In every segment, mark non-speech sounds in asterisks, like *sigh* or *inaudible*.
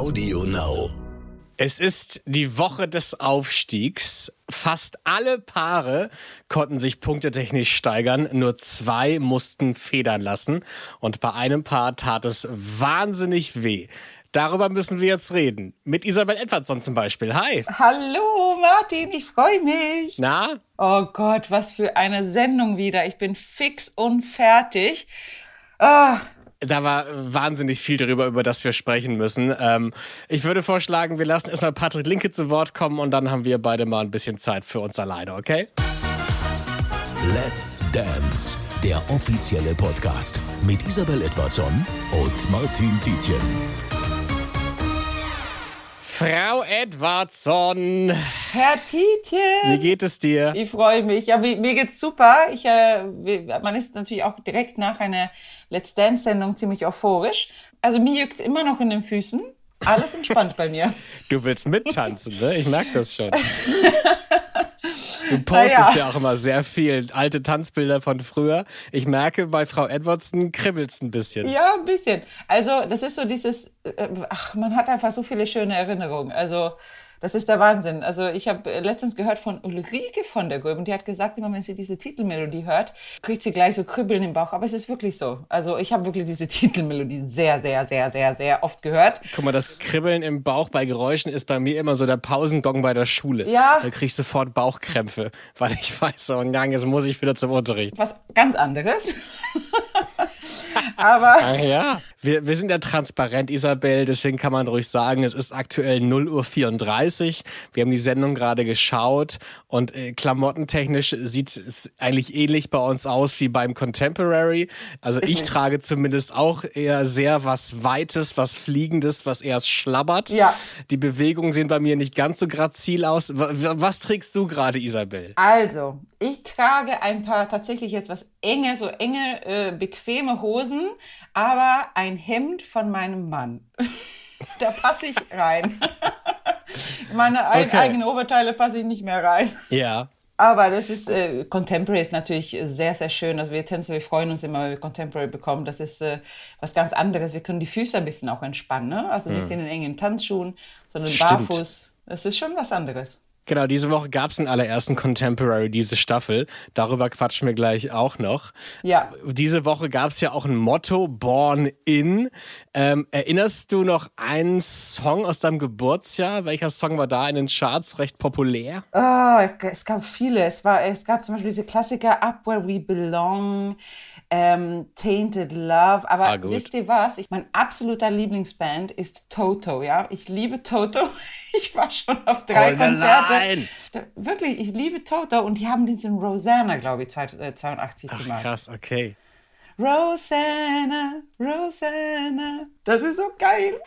Audio Now. Es ist die Woche des Aufstiegs. Fast alle Paare konnten sich punktetechnisch steigern. Nur zwei mussten federn lassen. Und bei einem Paar tat es wahnsinnig weh. Darüber müssen wir jetzt reden. Mit Isabel Edwardson zum Beispiel. Hi. Hallo Martin, ich freue mich. Na? Oh Gott, was für eine Sendung wieder. Ich bin fix und fertig. Oh, da war wahnsinnig viel darüber, über das wir sprechen müssen. Ähm, ich würde vorschlagen, wir lassen erstmal Patrick Linke zu Wort kommen und dann haben wir beide mal ein bisschen Zeit für uns alleine, okay? Let's Dance, der offizielle Podcast mit Isabel Edwardson und Martin Tietjen. Frau Edwardson. Herr Tietjen. Wie geht es dir? Ich freue mich. Ja, mir, mir geht's super. Ich, äh, man ist natürlich auch direkt nach einer Let's Dance-Sendung ziemlich euphorisch. Also mir juckt immer noch in den Füßen. Alles entspannt bei mir. *laughs* Du willst mittanzen, ne? Ich merke das schon. *laughs* Du postest ja. ja. auch immer sehr viel alte Tanzbilder von früher. Ich merke, bei Frau Edwardson kribbelt es ein bisschen. Ja, ein bisschen. Also, das ist so dieses, äh, ach, man hat einfach so viele schöne Erinnerungen. Also, das ist der Wahnsinn. Also ich habe äh, letztens gehört von Ulrike von der Gröben, die hat gesagt, immer wenn sie diese Titelmelodie hört, kriegt sie gleich so Kribbeln im Bauch. Aber es ist wirklich so. Also ich habe wirklich diese *laughs* Titelmelodie sehr, sehr, sehr, sehr, sehr oft gehört. Guck mal, das Kribbeln im Bauch bei Geräuschen ist bei mir immer so der Pausengong bei der Schule. Ja. Da kriege ich sofort Bauchkrämpfe, weil ich *laughs* weiß, so ein Gang, jetzt muss ich wieder zum Unterricht. Was ganz anderes. *laughs* Aber. Ach ja. Wir, wir sind ja transparent, Isabel, deswegen kann man ruhig sagen, es ist aktuell 0 Uhr 34. Wir haben die Sendung gerade geschaut und äh, klamottentechnisch sieht es eigentlich ähnlich bei uns aus wie beim Contemporary. Also ich *laughs* trage zumindest auch eher sehr was Weites, was Fliegendes, was eher schlabbert. Ja. Die Bewegungen sehen bei mir nicht ganz so grazil aus. Was, was trägst du gerade, Isabel? Also, ich trage ein paar tatsächlich etwas enge, so enge, äh, bequeme Hosen, aber ein Hemd von meinem Mann. *laughs* da passe ich rein. *laughs* Meine okay. eigenen Oberteile passe ich nicht mehr rein. Ja. Aber das ist, äh, Contemporary ist natürlich sehr, sehr schön. Also wir Tänzer, wir freuen uns immer, wenn wir Contemporary bekommen. Das ist äh, was ganz anderes. Wir können die Füße ein bisschen auch entspannen. Ne? Also nicht hm. in den engen Tanzschuhen, sondern Stimmt. barfuß. Das ist schon was anderes. Genau, diese Woche gab es einen allerersten Contemporary, diese Staffel. Darüber quatschen wir gleich auch noch. Ja. Diese Woche gab es ja auch ein Motto, Born In. Ähm, erinnerst du noch einen Song aus deinem Geburtsjahr? Welcher Song war da in den Charts recht populär? Oh, es gab viele. Es, war, es gab zum Beispiel diese Klassiker Up Where We Belong ähm, Tainted Love. Aber ah, wisst ihr was? Ich, mein absoluter Lieblingsband ist Toto, ja. Ich liebe Toto. *laughs* Ich war schon auf drei Konzerte. Wirklich, ich liebe Toto und die haben diesen Rosanna, glaube ich, 82 Ach, gemacht. Krass, okay. Rosanna, Rosanna. Das ist so geil.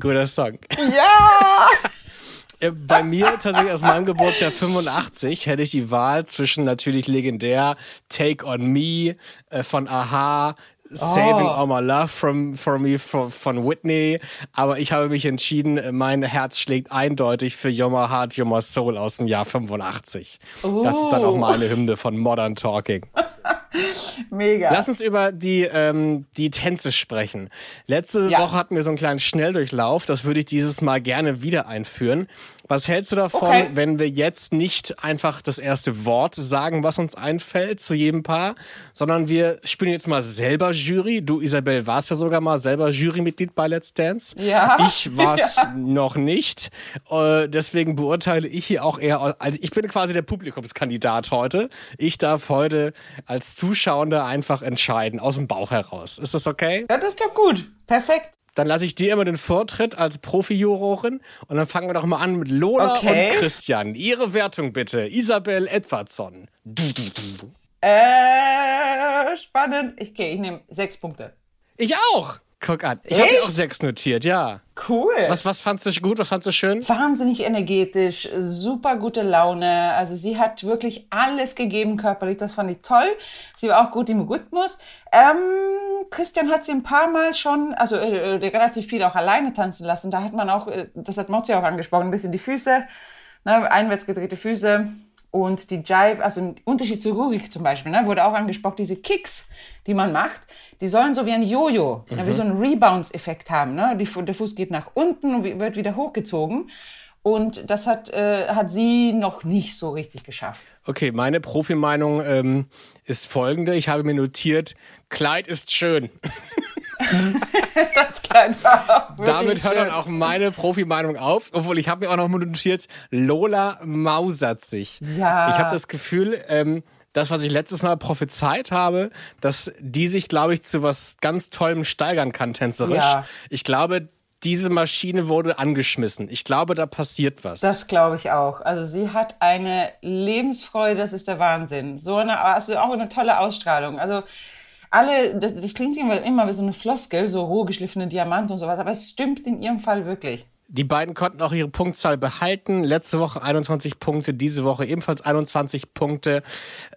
Guter Song. Ja! *laughs* Äh, bei mir tatsächlich aus meinem Geburtsjahr 85 hätte ich die Wahl zwischen natürlich legendär Take on Me äh, von Aha, Saving oh. All My Love from, from Me from, von Whitney. Aber ich habe mich entschieden, mein Herz schlägt eindeutig für You're My Heart, You're My Soul aus dem Jahr 85. Oh. Das ist dann auch meine Hymne von Modern Talking. *laughs* *laughs* Mega. Lass uns über die, ähm, die Tänze sprechen. Letzte ja. Woche hatten wir so einen kleinen Schnelldurchlauf. Das würde ich dieses Mal gerne wieder einführen. Was hältst du davon, okay. wenn wir jetzt nicht einfach das erste Wort sagen, was uns einfällt zu jedem Paar, sondern wir spielen jetzt mal selber Jury. Du, Isabel, warst ja sogar mal selber Jurymitglied bei Let's Dance. Ja. Ich war es *laughs* ja. noch nicht. Äh, deswegen beurteile ich hier auch eher, also ich bin quasi der Publikumskandidat heute. Ich darf heute als Zuschauender einfach entscheiden, aus dem Bauch heraus. Ist das okay? Ja, das ist doch gut. Perfekt. Dann lasse ich dir immer den Vortritt als Profi-Jurorin und dann fangen wir doch mal an mit Lola okay. und Christian. Ihre Wertung bitte. Isabel Edwardson. Du, du, du. Äh, spannend. Ich, okay, ich nehme sechs Punkte. Ich auch. Guck an. Ich habe auch sechs notiert, ja. Cool. Was, was fandst du gut? Was fandst du schön? Wahnsinnig energetisch, super gute Laune. Also sie hat wirklich alles gegeben körperlich. Das fand ich toll. Sie war auch gut im Rhythmus. Ähm, Christian hat sie ein paar Mal schon, also äh, äh relativ viel auch alleine tanzen lassen. Da hat man auch, äh, das hat Mozzi auch angesprochen, ein bisschen die Füße, ne, einwärts gedrehte Füße Und die Jive, also ein Unterschied zu Rurik zum Beispiel, ne, wurde auch angesprochen, diese Kicks, die man macht, die sollen so wie ein Jojo, mhm. ne, wie so einen Rebounds-Effekt haben. Ne? Die, der Fuß geht nach unten und wird wieder hochgezogen. Und das hat, äh, hat sie noch nicht so richtig geschafft. Okay, meine Profimeinung ähm, ist folgende. Ich habe mir notiert, Kleid ist schön. *laughs* *laughs* das auch Damit hört dann auch meine Profimeinung auf. Obwohl, ich habe mir auch noch notiert, Lola mausert sich. Ja. Ich habe das Gefühl, ähm, das, was ich letztes Mal prophezeit habe, dass die sich, glaube ich, zu was ganz Tollem steigern kann, tänzerisch. Ja. Ich glaube, diese Maschine wurde angeschmissen. Ich glaube, da passiert was. Das glaube ich auch. Also sie hat eine Lebensfreude, das ist der Wahnsinn. So eine, also auch eine tolle Ausstrahlung. Also alle, das, das klingt immer, immer wie so eine Floskel, so roh geschliffene Diamant und sowas, aber es stimmt in ihrem Fall wirklich. Die beiden konnten auch ihre Punktzahl behalten. Letzte Woche 21 Punkte, diese Woche ebenfalls 21 Punkte.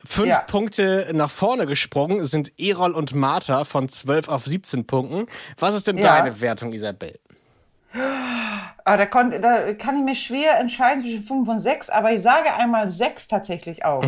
Fünf Ja. Punkte nach vorne gesprungen sind Erol und Martha von 12 auf 17 Punkten. Was ist denn Ja. deine Wertung, Isabel? Aber da, konnt, da kann ich mir schwer entscheiden zwischen 5 und 6, aber ich sage einmal 6 tatsächlich auch.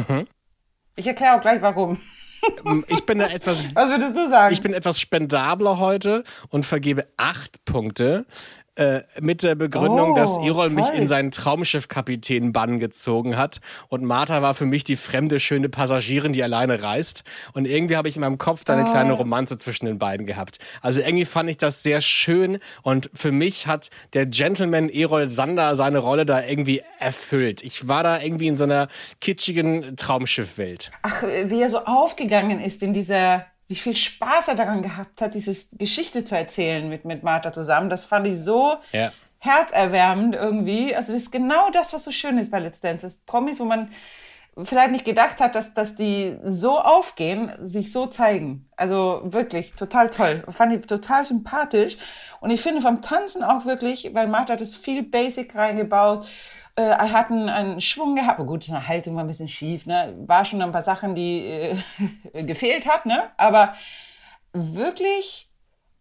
Ich erkläre auch gleich warum. *laughs* Ich bin da etwas Was würdest du sagen? Ich bin etwas spendabler heute und vergebe acht Punkte. Äh, mit der Begründung, Oh, dass Erol mich toll. in seinen Traumschiffkapitän-Bann gezogen hat. Und Martha war für mich die fremde, schöne Passagierin, die alleine reist. Und irgendwie habe ich in meinem Kopf da eine Oh. kleine Romanze zwischen den beiden gehabt. Also irgendwie fand ich das sehr schön. Und für mich hat der Gentleman Erol Sander seine Rolle da irgendwie erfüllt. Ich war da irgendwie in so einer kitschigen Traumschiffwelt. Ach, wie er so aufgegangen ist in dieser, wie viel Spaß er daran gehabt hat, diese Geschichte zu erzählen mit, mit Martha zusammen. Das fand ich so Ja. herzerwärmend irgendwie. Also das ist genau das, was so schön ist bei Let's Dance. Das ist Promis, wo man vielleicht nicht gedacht hat, dass, dass die so aufgehen, sich so zeigen. Also wirklich total toll. Fand ich total sympathisch. Und ich finde vom Tanzen auch wirklich, weil Martha hat das viel Basic reingebaut. Äh, er hat einen, Schwung gehabt. Oh gut, seine Haltung war ein bisschen schief. Ne? War schon ein paar Sachen, die äh, *laughs* gefehlt hat. Ne? Aber wirklich,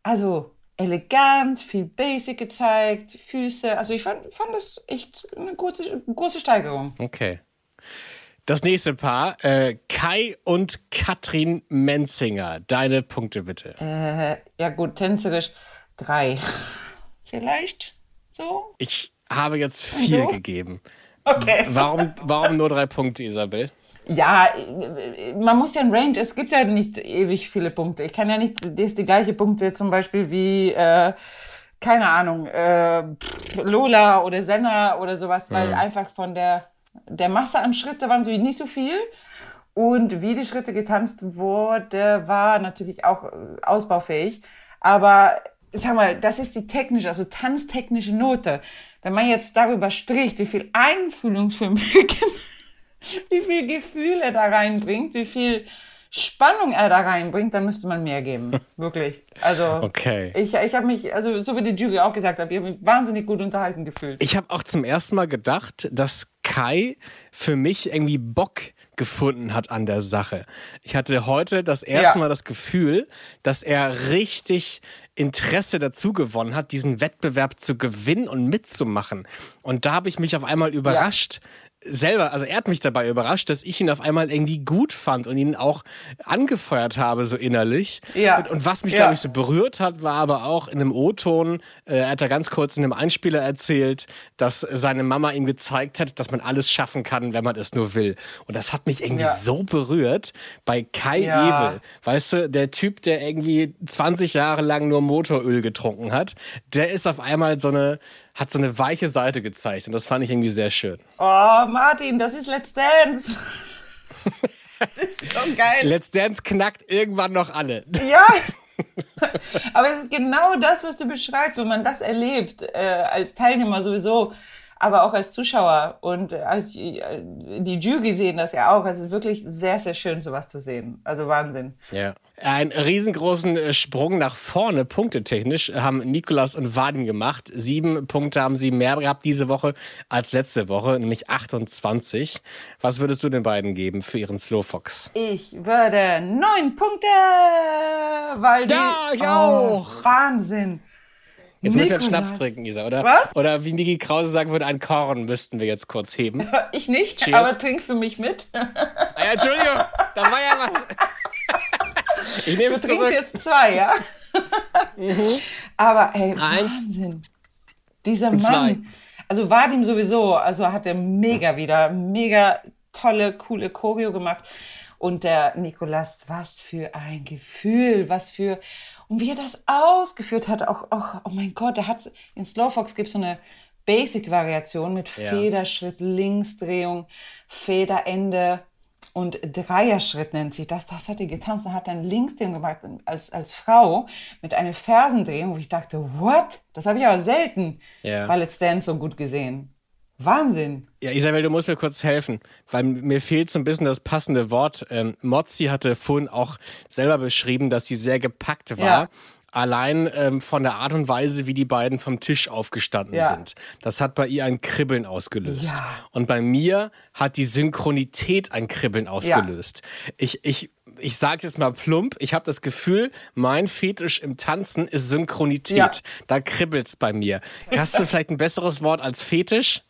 also elegant, viel Basic gezeigt, Füße. Also ich fand, fand das echt eine große, große Steigerung. Okay. Das nächste Paar, äh, Kai und Katrin Menzinger. Deine Punkte bitte. Äh, ja gut, tänzerisch drei. *laughs* Vielleicht so? Ich habe jetzt vier so? gegeben. Okay. Warum, warum nur drei Punkte, Isabel? Ja, man muss ja ein Range, es gibt ja nicht ewig viele Punkte. Ich kann ja nicht das die gleiche Punkte zum Beispiel wie, äh, keine Ahnung, äh, Lola oder Senna oder sowas, weil einfach von der, der Masse an Schritte waren natürlich nicht so viel. Und wie die Schritte getanzt wurde, war natürlich auch äh, ausbaufähig. Aber sag mal, das ist die technische, also tanztechnische Note. Wenn man jetzt darüber spricht, wie viel Einfühlungsvermögen *laughs* wie viel Gefühl er da reinbringt, wie viel Spannung er da reinbringt, dann müsste man mehr geben. *laughs* Wirklich. Also Okay. ich, ich habe mich, also so wie die Jury auch gesagt hat, ich habe mich wahnsinnig gut unterhalten gefühlt. Ich habe auch zum ersten Mal gedacht, dass Kai für mich irgendwie Bock gefunden hat an der Sache. Ich hatte heute das erste Ja. Mal das Gefühl, dass er richtig Interesse dazu gewonnen hat, diesen Wettbewerb zu gewinnen und mitzumachen. Und da habe ich mich auf einmal überrascht, selber, also er hat mich dabei überrascht, dass ich ihn auf einmal irgendwie gut fand und ihn auch angefeuert habe, so innerlich. Ja. Und, und was mich, Ja. glaube ich, so berührt hat, war aber auch in einem O-Ton, äh, er hat da ganz kurz in einem Einspieler erzählt, dass seine Mama ihm gezeigt hat, dass man alles schaffen kann, wenn man es nur will. Und das hat mich irgendwie Ja. so berührt bei Kai Ja. Ebel. Weißt du, der Typ, der irgendwie 20 Jahre lang nur Motoröl getrunken hat, der ist auf einmal so eine, hat so eine weiche Seite gezeigt. Und das fand ich irgendwie sehr schön. Oh, Martin, das ist Let's Dance. *laughs* das ist so geil. Let's Dance knackt irgendwann noch alle. Ja. *laughs* Aber es ist genau das, was du beschreibst, wenn man das erlebt, äh, als Teilnehmer sowieso, aber auch als Zuschauer und als äh, die Jury sehen das ja auch. Es ist wirklich sehr, sehr schön, sowas zu sehen. Also Wahnsinn. Ja. Einen riesengroßen äh, Sprung nach vorne, punktetechnisch, haben Nikolas und Vadim gemacht. Sieben Punkte haben sie mehr gehabt diese Woche als letzte Woche, nämlich 28. Was würdest du den beiden geben für ihren Slowfox? Ich würde neun Punkte, weil die... Ja, ich Oh, auch. Wahnsinn. Jetzt müssen wir einen Schnaps trinken, Isa, oder? Was? Oder wie Niki Krause sagen würde, ein Korn müssten wir jetzt kurz heben. *laughs* Ich nicht, Cheers. aber trink für mich mit. Ah, ja, Entschuldigung, da war ja was. *laughs* Ich nehme es Du trinkst zurück. jetzt zwei, ja? Aber ey, Eins. Wahnsinn. Dieser Und zwei. Mann. Also Vadim sowieso, also hat er mega wieder, mega tolle, coole Choreo gemacht. Und der Nikolas, was für ein Gefühl, was für, und wie er das ausgeführt hat, auch, auch oh mein Gott, er hat, in Slowfox gibt es so eine Basic-Variation mit Ja. Federschritt, Linksdrehung, Federende und Dreierschritt nennt sich das. Das hat er getanzt und hat dann Linksdrehung gemacht als, als Frau mit einer Fersendrehung, wo ich dachte, what? Das habe ich aber selten Ja. bei Let's Dance so gut gesehen. Wahnsinn. Ja, Isabel, du musst mir kurz helfen, weil mir fehlt so ein bisschen das passende Wort. Ähm, Mozzi hatte vorhin auch selber beschrieben, dass sie sehr gepackt war. Ja. Allein ähm, von der Art und Weise, wie die beiden vom Tisch aufgestanden Ja. sind. Das hat bei ihr ein Kribbeln ausgelöst. Ja. Und bei mir hat die Synchronität ein Kribbeln ausgelöst. Ich, ich, ich sage jetzt mal plump, ich habe das Gefühl, mein Fetisch im Tanzen ist Synchronität. Ja. Da kribbelt's bei mir. Hast du vielleicht ein besseres Wort als Fetisch?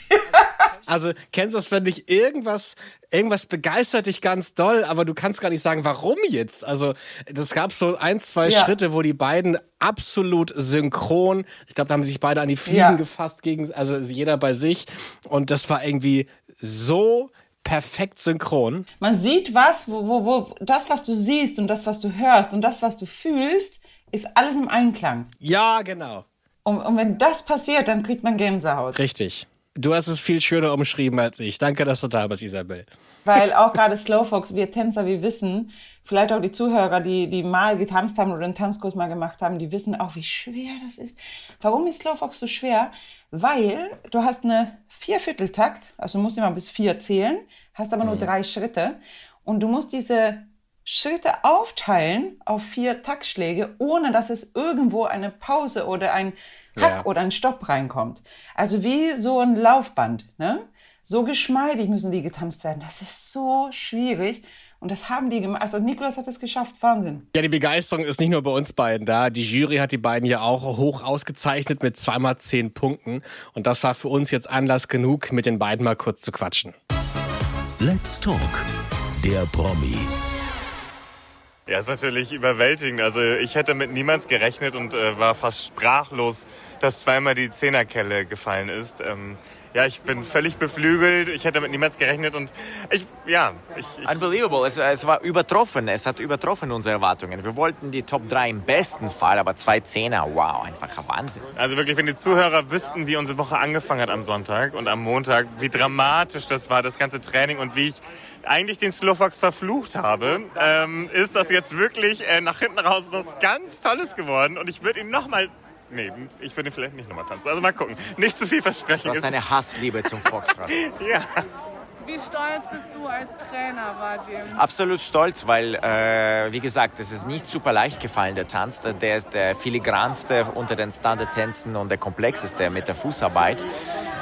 Also, kennst du das, wenn dich irgendwas, irgendwas begeistert dich ganz doll, aber du kannst gar nicht sagen, warum jetzt? Also, das gab so ein, zwei Ja. Schritte, wo die beiden absolut synchron, ich glaube, da haben sie sich beide an die Fliegen Ja. gefasst, gegen, also jeder bei sich. Und das war irgendwie so perfekt synchron. Man sieht was, wo, wo, wo das, was du siehst und das, was du hörst und das, was du fühlst, ist alles im Einklang. Ja, genau. Und, und wenn das passiert, dann kriegt man Gänsehaut. Richtig. Du hast es viel schöner umschrieben als ich. Danke, dass du da bist, Isabel. Weil auch gerade Slowfox, wir Tänzer, wir wissen, vielleicht auch die Zuhörer, die, die mal getanzt haben oder einen Tanzkurs mal gemacht haben, die wissen auch, wie schwer das ist. Warum ist Slowfox so schwer? Weil du hast eine Viervierteltakt, also du musst immer bis vier zählen, hast aber nur drei Schritte und du musst diese Schritte aufteilen auf vier Taktschläge, ohne dass es irgendwo eine Pause oder ein Hack Ja. oder ein Stopp reinkommt. Also wie so ein Laufband. Ne? So geschmeidig müssen die getanzt werden. Das ist so schwierig. Und das haben die gemacht. Also Nikolas hat es geschafft. Wahnsinn. Ja, die Begeisterung ist nicht nur bei uns beiden da. Die Jury hat die beiden ja auch hoch ausgezeichnet mit zweimal zehn Punkten. Und das war für uns jetzt Anlass genug, mit den beiden mal kurz zu quatschen. Let's Talk, der Promi. Ja, ist natürlich überwältigend. Also ich hätte mit niemands gerechnet und äh, war fast sprachlos, dass zweimal die Zehnerkelle gefallen ist. Ähm, ja, ich bin völlig beflügelt. Ich hätte mit niemands gerechnet und ich, ja, ich, ich Unbelievable. Es, es war übertroffen. Es hat übertroffen unsere Erwartungen. Wir wollten die Top 3 im besten Fall, aber zwei Zehner, wow, einfach ein Wahnsinn. also wirklich, wenn die Zuhörer wüssten, wie unsere Woche angefangen hat am Sonntag und am Montag, wie dramatisch das war, das ganze Training und wie ich eigentlich den Slowfox verflucht habe, ähm, ist das jetzt wirklich äh, nach hinten raus was ganz Tolles geworden und ich würde ihn nochmal Nee, ich würde vielleicht nicht nochmal tanzen. Also mal gucken. Nicht zu viel versprechen. Du hast Ist- eine Hassliebe zum Foxtrot. *laughs* ja. Wie stolz bist du als Trainer, Vadim? Absolut stolz, weil, äh, wie gesagt, es ist nicht super leicht gefallen, der Tanz. Der ist der filigranste unter den Standardtänzen und der komplexeste mit der Fußarbeit.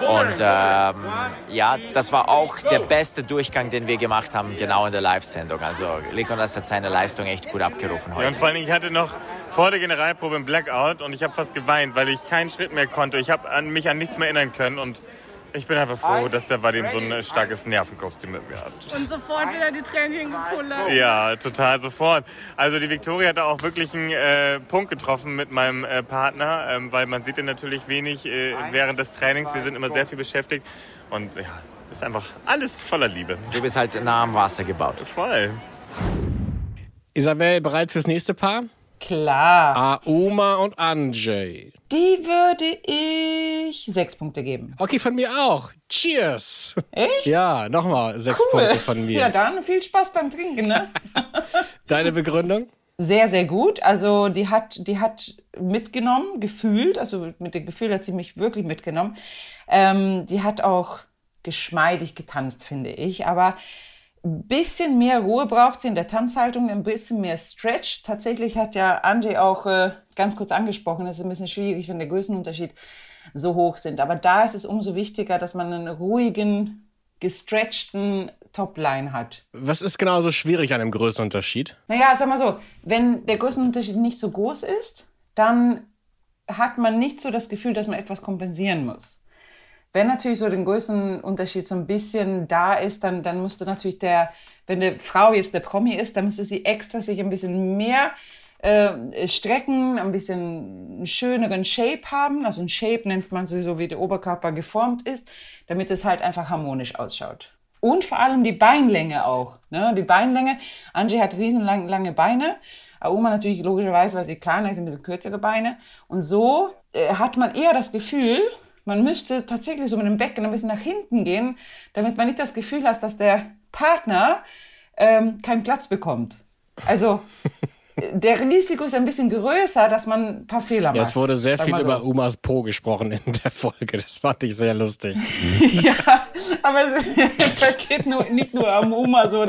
Und ähm, ja, das war auch der beste Durchgang, den wir gemacht haben, genau in der Live-Sendung. Also Legolas hat seine Leistung echt gut abgerufen ja. Und heute. vor allen Dingen, ich hatte noch vor der Generalprobe einen Blackout und ich habe fast geweint, weil ich keinen Schritt mehr konnte. Ich habe an mich an nichts mehr erinnern können und ich bin einfach froh, dass der Vadim so ein starkes Nervenkostüm mit mir hat. Und sofort wieder die Tränchen gekullert. Ja, total sofort. Also die Victoria hat da auch wirklich einen äh, Punkt getroffen mit meinem äh, Partner, ähm, weil man sieht ihn natürlich wenig äh, während des Trainings. Wir sind immer sehr viel beschäftigt und ja, ist einfach alles voller Liebe. Du bist halt nah am Wasser gebaut. Voll. Isabel, bereit fürs nächste Paar? Klar. Auma und Anjay. Die würde ich sechs Punkte geben. Okay, von mir auch. Cheers. Echt? Ja, nochmal sechs Cool. Punkte von mir. Ja, dann viel Spaß beim Trinken, ne? *laughs* Deine Begründung? Sehr, sehr gut. Also die hat, die hat mitgenommen, gefühlt, also mit dem Gefühl hat sie mich wirklich mitgenommen. Ähm, die hat auch geschmeidig getanzt, finde ich. Aber ein bisschen mehr Ruhe braucht sie in der Tanzhaltung, ein bisschen mehr Stretch. Tatsächlich hat ja Andy auch äh, ganz kurz angesprochen, es ist ein bisschen schwierig, wenn der Größenunterschied so hoch sind. Aber da ist es umso wichtiger, dass man einen ruhigen, gestretchten Topline hat. Was ist genau so schwierig an dem Größenunterschied? Naja, sag mal so, wenn der Größenunterschied nicht so groß ist, dann hat man nicht so das Gefühl, dass man etwas kompensieren muss. Wenn natürlich so den größten Unterschied so ein bisschen da ist, dann, dann müsste natürlich der, wenn eine Frau jetzt der Promi ist, dann müsste sie extra sich ein bisschen mehr äh, strecken, ein bisschen einen schöneren Shape haben. Also ein Shape nennt man so, wie der Oberkörper geformt ist, damit es halt einfach harmonisch ausschaut. Und vor allem die Beinlänge auch. Ne? Die Beinlänge. Angie hat riesenlange lange Beine. Auma natürlich logischerweise, weil sie kleiner ist, ein bisschen kürzere Beine. Und so äh, hat man eher das Gefühl, man müsste tatsächlich so mit dem Becken ein bisschen nach hinten gehen, damit man nicht das Gefühl hat, dass der Partner ähm, keinen Platz bekommt. Also *laughs* der Risiko ist ein bisschen größer, dass man ein paar Fehler macht. Ja, es wurde sehr viel so. über Umas Po gesprochen in der Folge. Das fand ich sehr lustig. *laughs* ja, aber es, *laughs* geht nur, nicht nur um Uma so.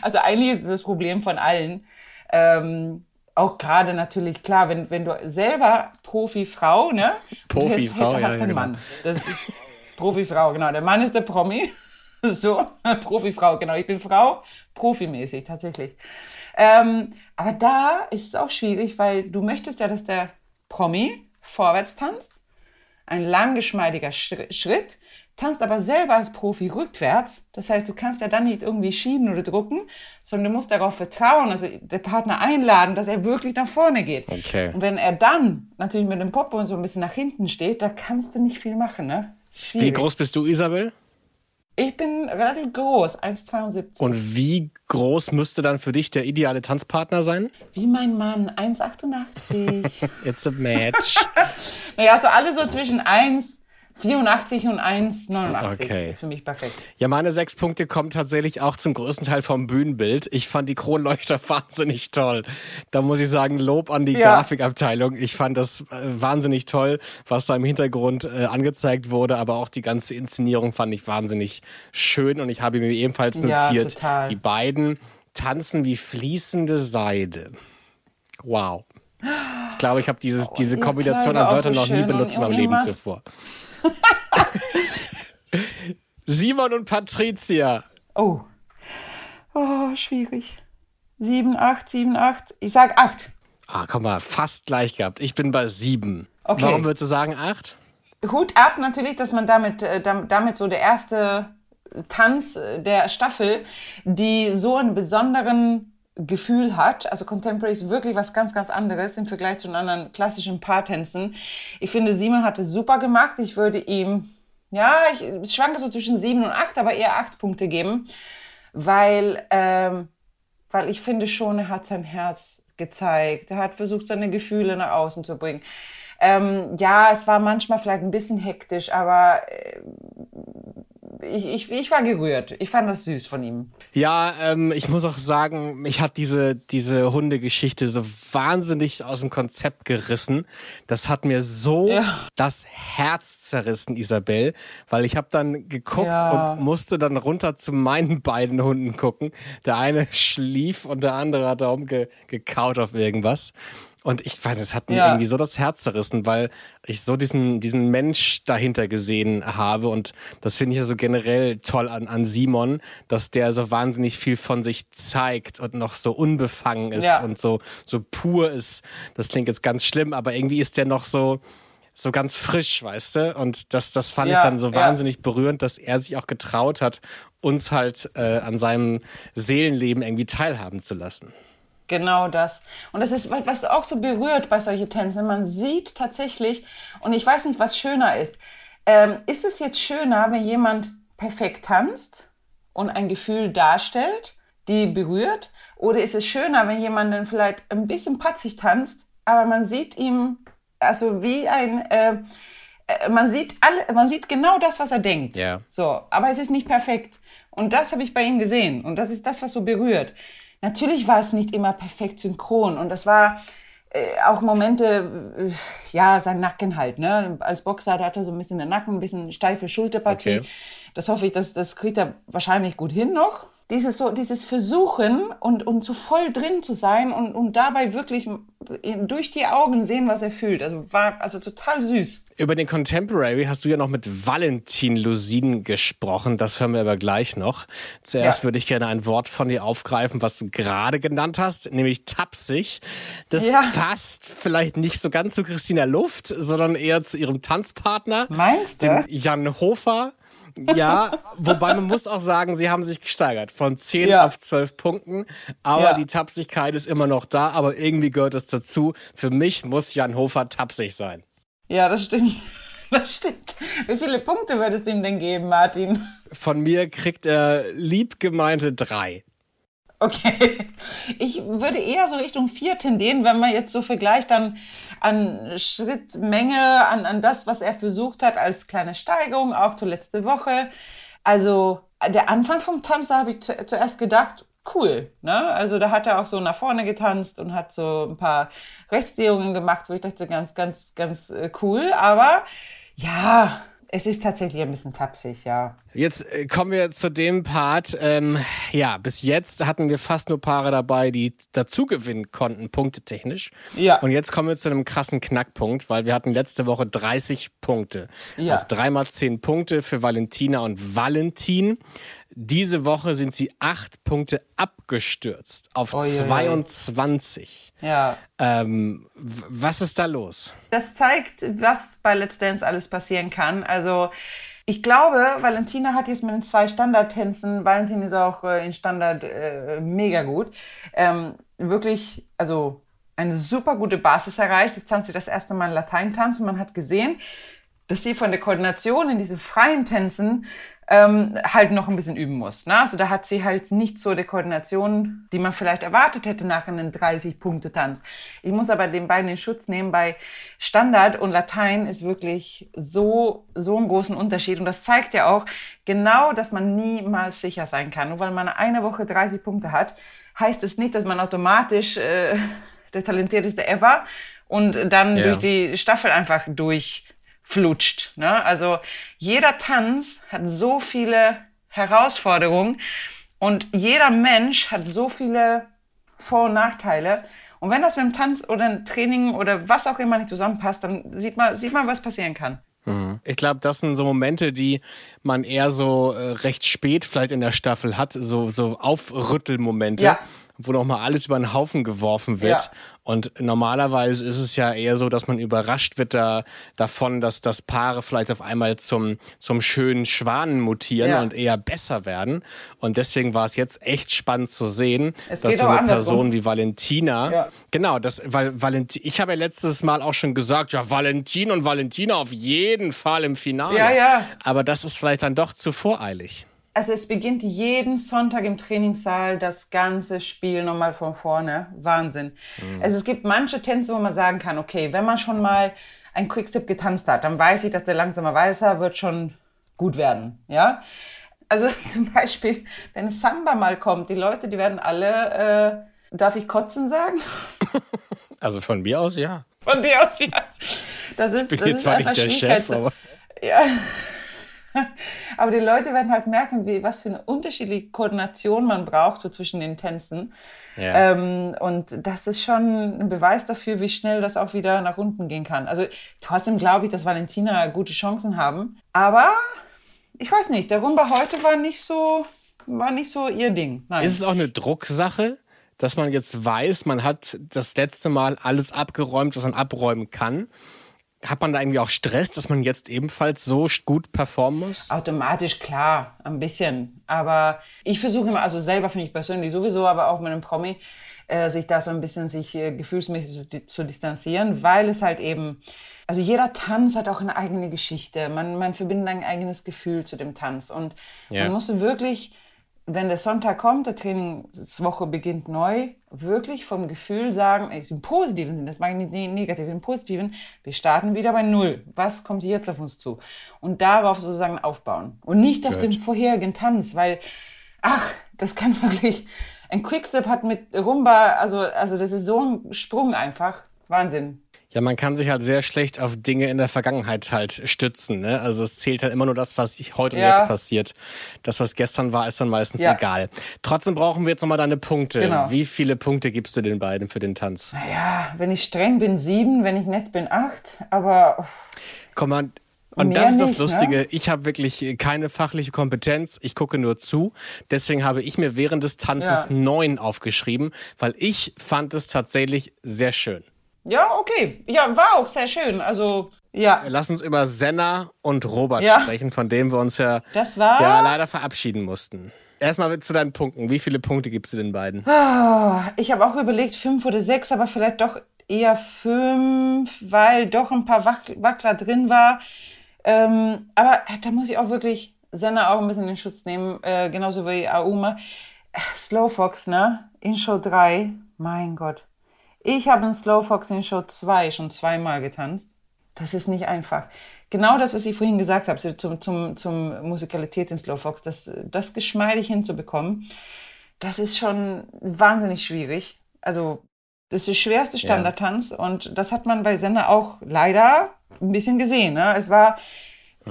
Also eigentlich ist es das Problem von allen. Ähm, auch gerade natürlich klar, wenn, wenn du selber Profifrau, ne? Profifrau, ja, ja, genau. Mann. Das ist Profifrau, genau. Der Mann ist der Promi. *laughs* So, Profifrau, genau. Ich bin Frau, profimäßig tatsächlich. Ähm, aber da ist es auch schwierig, weil du möchtest ja, dass der Promi vorwärts tanzt, ein langgeschmeidiger Schritt, tanzt aber selber als Profi rückwärts. Das heißt, du kannst ja dann nicht irgendwie schieben oder drucken, sondern du musst darauf vertrauen, also der Partner einladen, dass er wirklich nach vorne geht. Okay. Und wenn er dann natürlich mit dem Popo und so ein bisschen nach hinten steht, da kannst du nicht viel machen. Ne? Schwierig. Wie groß bist du, Isabel? Ich bin relativ groß, 1,72. Und wie groß müsste dann für dich der ideale Tanzpartner sein? Wie mein Mann, 1,88. *laughs* It's a match. *laughs* naja, so alle so zwischen 1 84 und 1,89 okay. ist für mich perfekt. Ja, meine sechs Punkte kommen tatsächlich auch zum größten Teil vom Bühnenbild. Ich fand die Kronleuchter *laughs* wahnsinnig toll. Da muss ich sagen, Lob an die ja. Grafikabteilung. Ich fand das äh, wahnsinnig toll, was da im Hintergrund äh, angezeigt wurde, aber auch die ganze Inszenierung fand ich wahnsinnig schön und ich habe mir ebenfalls notiert, ja, die beiden tanzen wie fließende Seide. Wow. Ich glaube, ich habe dieses, oh, diese Kombination an Wörtern noch nie benutzt in meinem Leben zuvor. *laughs* Simon und Patricia. Oh. Oh, schwierig. 7, 8, 7, 8. Ich sag 8. Ah, komm mal, fast gleich gehabt. Ich bin bei 7. Okay. Warum würdest du sagen 8? Hut ab natürlich, dass man damit, äh, damit so der erste Tanz der Staffel, die so einen besonderen Gefühl hat. Also Contemporary ist wirklich was ganz, ganz anderes im Vergleich zu anderen klassischen Paartänzen. Ich finde, Simon hat es super gemacht. Ich würde ihm, ja, ich schwanke so zwischen sieben und acht, aber eher acht Punkte geben, weil, ähm, weil ich finde schon, er hat sein Herz gezeigt. Er hat versucht, seine Gefühle nach außen zu bringen. Ähm, ja, es war manchmal vielleicht ein bisschen hektisch, aber äh, ich, ich, ich war gerührt. Ich fand das süß von ihm. Ja, ähm, ich muss auch sagen, mich hat diese, diese Hundegeschichte so wahnsinnig aus dem Konzept gerissen. Das hat mir so ja. das Herz zerrissen, Isabel, weil ich habe dann geguckt ja. und musste dann runter zu meinen beiden Hunden gucken. Der eine *laughs* schlief und der andere hat da umgekaut auf irgendwas. Und ich weiß, es hat mir ja. irgendwie so das Herz zerrissen, weil ich so diesen, diesen Mensch dahinter gesehen habe. Und das finde ich ja so generell toll an, an Simon, dass der so wahnsinnig viel von sich zeigt und noch so unbefangen ist ja. und so, so pur ist. Das klingt jetzt ganz schlimm, aber irgendwie ist der noch so, so ganz frisch, weißt du? Und das, das fand ja, ich dann so wahnsinnig berührend, dass er sich auch getraut hat, uns halt äh, an seinem Seelenleben irgendwie teilhaben zu lassen. Genau das. Und das ist, was auch so berührt bei solchen Tänzen. Man sieht tatsächlich, und ich weiß nicht, was schöner ist. Ähm, ist es jetzt schöner, wenn jemand perfekt tanzt und ein Gefühl darstellt, die berührt? Oder ist es schöner, wenn jemand dann vielleicht ein bisschen patzig tanzt, aber man sieht ihm, also wie ein, äh, äh man sieht alle, man sieht genau das, was er denkt. Ja. So, aber es ist nicht perfekt. Und das habe ich bei ihm gesehen. Und das ist das, was so berührt. Natürlich war es nicht immer perfekt synchron und das war äh, auch Momente, äh, ja, sein Nacken halt. Ne? Als Boxer hat er so ein bisschen den Nacken, ein bisschen steife Schulterpartie. Okay. Das hoffe ich, dass das kriegt er wahrscheinlich gut hin noch. Dieses so, dieses Versuchen und, und so voll drin zu sein und, und dabei wirklich durch die Augen sehen, was er fühlt. Also war also total süß. Über den Contemporary hast du ja noch mit Valentin Lusin gesprochen. Das hören wir aber gleich noch. Zuerst ja. würde ich gerne ein Wort von dir aufgreifen, was du gerade genannt hast, nämlich tapsig. Das ja. passt vielleicht nicht so ganz zu Christina Luft, sondern eher zu ihrem Tanzpartner. Meinst du? Dem Jan Hofer. Ja, wobei man muss auch sagen, sie haben sich gesteigert von 10 ja. auf 12 Punkten. Aber ja. die Tapsigkeit ist immer noch da, aber irgendwie gehört es dazu. Für mich muss Jan Hofer tapsig sein. Ja, das stimmt. *laughs* Das stimmt. Wie viele Punkte würdest du ihm denn geben, Martin? Von mir kriegt er liebgemeinte drei. Okay. Ich würde eher so Richtung vier tendieren, wenn man jetzt so vergleicht dann an Schrittmenge, an, an das, was er versucht hat als kleine Steigerung, auch zur letzte Woche. Also der Anfang vom Tanz, da habe ich zu, zuerst gedacht, cool. Ne? Also da hat er auch so nach vorne getanzt und hat so ein paar Rechtsdrehungen gemacht, wo ich dachte, ganz, ganz, ganz äh, cool. Aber ja, es ist tatsächlich ein bisschen tapsig, ja. Jetzt äh, kommen wir zu dem Part. Ähm, ja, bis jetzt hatten wir fast nur Paare dabei, die dazu gewinnen konnten, punktetechnisch. Ja. Und jetzt kommen wir zu einem krassen Knackpunkt, weil wir hatten letzte Woche 30 Punkte. Ja. Also dreimal 10 Punkte für Valentina und Valentin. Diese Woche sind sie acht Punkte abgestürzt auf oh, 22. Ja. Ähm, was ist da los? Das zeigt, was bei Let's Dance alles passieren kann. Also ich glaube, Valentina hat jetzt mit den zwei Standardtänzen, Valentin ist auch äh, in Standard äh, mega gut, ähm, wirklich, also eine super gute Basis erreicht. Jetzt tanzt sie das erste Mal Lateintanz und man hat gesehen, dass sie von der Koordination in diesen freien Tänzen ähm, halt noch ein bisschen üben muss. Ne? Also da hat sie halt nicht so die Koordination, die man vielleicht erwartet hätte nach einem 30-Punkte-Tanz. Ich muss aber den beiden in Schutz nehmen, bei Standard und Latein ist wirklich so, so einen großen Unterschied. Und das zeigt ja auch genau, dass man niemals sicher sein kann. Nur weil man eine Woche 30 Punkte hat, heißt es nicht, dass man automatisch äh, der talentierteste ever und dann ja. durch die Staffel einfach durch flutscht. Ne? Also jeder Tanz hat so viele Herausforderungen und jeder Mensch hat so viele Vor- und Nachteile. Und wenn das mit dem Tanz oder dem Training oder was auch immer nicht zusammenpasst, dann sieht man, sieht man was passieren kann. Mhm. Ich glaube, das sind so Momente, die man eher so äh, recht spät vielleicht in der Staffel hat, so, so Aufrüttelmomente. Ja wo noch mal alles über den Haufen geworfen wird. Ja. Und normalerweise ist es ja eher so, dass man überrascht wird da, davon, dass das Paare vielleicht auf einmal zum, zum schönen Schwanen mutieren ja. und eher besser werden. Und deswegen war es jetzt echt spannend zu sehen, es dass so eine Person wie Valentina, ja. genau, das, weil Valentin, ich habe ja letztes Mal auch schon gesagt, ja, Valentin und Valentina auf jeden Fall im Finale. Ja, ja. Aber das ist vielleicht dann doch zu voreilig also es beginnt jeden Sonntag im Trainingssaal das ganze Spiel nochmal von vorne. Wahnsinn. Mhm. Also es gibt manche Tänze, wo man sagen kann, okay, wenn man schon mal ein Quickstep getanzt hat, dann weiß ich, dass der langsame Walzer wird schon gut werden. Ja. Also *laughs* zum Beispiel, wenn Samba mal kommt, die Leute, die werden alle, äh, darf ich kotzen sagen? *laughs* Also von mir aus ja. Von dir aus ja. Das ist, ich bin das jetzt zwar nicht der Chef, aber. Ja. *laughs* Aber die Leute werden halt merken, wie, was für eine unterschiedliche Koordination man braucht so zwischen den Tänzen. Ja. Ähm, und das ist schon ein Beweis dafür, wie schnell das auch wieder nach unten gehen kann. Also trotzdem glaube ich, dass Valentina gute Chancen haben. Aber ich weiß nicht, der Rumba heute war nicht so, war nicht so ihr Ding. Nein. Ist es auch eine Drucksache? Dass man jetzt weiß, man hat das letzte Mal alles abgeräumt, was man abräumen kann hat man da irgendwie auch Stress, dass man jetzt ebenfalls so gut performen muss? Automatisch, klar, ein bisschen. Aber ich versuche immer, also selber finde ich persönlich sowieso, aber auch mit einem Promi, äh, sich da so ein bisschen sich äh, gefühlsmäßig zu, zu, distanzieren, weil es halt eben, also jeder Tanz hat auch eine eigene Geschichte. Man, man verbindet ein eigenes Gefühl zu dem Tanz. Und ja. man muss wirklich wenn der Sonntag kommt, der Trainingswoche beginnt neu, wirklich vom Gefühl sagen, im positiven Sinn, das meine ich nicht negativ, im positiven, wir starten wieder bei Null. Was kommt jetzt auf uns zu? Und darauf sozusagen aufbauen. Und nicht auf den vorherigen Tanz, weil, ach, das kann *laughs* wirklich, ein Quickstep hat mit Rumba, also, also das ist so ein Sprung einfach. Wahnsinn. Ja, man kann sich halt sehr schlecht auf Dinge in der Vergangenheit halt stützen. Ne? Also es zählt halt immer nur das, was heute Ja. und jetzt passiert. Das, was gestern war, ist dann meistens Ja. egal. Trotzdem brauchen wir jetzt nochmal deine Punkte. Genau. Wie viele Punkte gibst du den beiden für den Tanz? Ja, wenn ich streng bin, sieben, wenn ich nett bin, acht. Aber Komm mal. Und Mehr das ist das nicht, ne? Lustige. Ich habe wirklich keine fachliche Kompetenz. Ich gucke nur zu. Deswegen habe ich mir während des Tanzes Ja. neun aufgeschrieben, weil ich fand es tatsächlich sehr schön. Ja, okay. Ja, war auch sehr schön. Also, ja. Lass uns über Senna und Robert Ja. sprechen, von dem wir uns ja, Das war- ja leider verabschieden mussten. Erstmal zu deinen Punkten. Wie viele Punkte gibst du den beiden? Ah, Ich habe auch überlegt, fünf oder sechs, aber vielleicht doch eher fünf, weil doch ein paar Wack- Wackler drin war. Ähm, aber da muss ich auch wirklich Senna auch ein bisschen in Schutz nehmen, äh, genauso wie Auma. Äh, Slowfox, ne? In Show 3, mein Gott. Ich habe einen Slowfox in Show 2 schon zweimal getanzt. Das ist nicht einfach. Genau das, was ich vorhin gesagt habe, zum, zum, zum Musikalität in Slowfox, das, das geschmeidig hinzubekommen, das ist schon wahnsinnig schwierig. Also, das ist der schwerste Standardtanz und das hat man bei Senna auch leider ein bisschen gesehen. Ne? Es war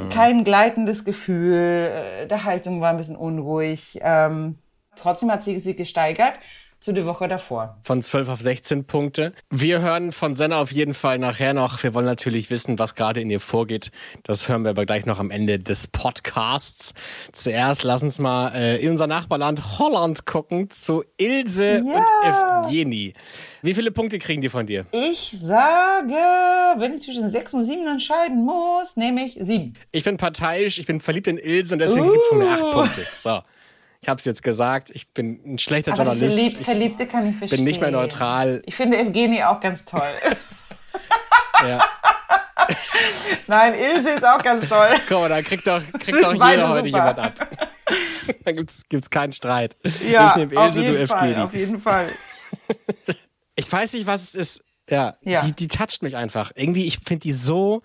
kein gleitendes Gefühl, äh, der Haltung war ein bisschen unruhig. Ähm, trotzdem hat sie sie gesteigert zu der Woche davor. Von 12 auf 16 Punkte. Wir hören von Senna auf jeden Fall nachher noch. Wir wollen natürlich wissen, was gerade in ihr vorgeht. Das hören wir aber gleich noch am Ende des Podcasts. Zuerst lass uns mal äh, in unser Nachbarland Holland gucken zu Ilse und Evgeni. Wie viele Punkte kriegen die von dir? Ich sage, wenn ich zwischen sechs und sieben entscheiden muss, nehme ich sieben. Ich bin parteiisch, ich bin verliebt in Ilse und deswegen gibt's von mir acht Uh. Punkte. So. Ich habe es jetzt gesagt, ich bin ein schlechter Aber Journalist. Lieb Verliebte kann ich verstehen. bin nicht mehr neutral. Ich finde Evgeni auch ganz toll. *laughs* Ja. *laughs* Nein, Ilse ist auch ganz toll. *laughs* Guck mal, da kriegt doch, kriegt doch jeder heute jemand ab. da gibt's, gibt's keinen Streit. Ja, ich nehme Ilse, du Evgeni. auf jeden Fall. Ich weiß nicht, was es ist. Ja, Ja. Die, die toucht mich einfach. Irgendwie, ich finde die so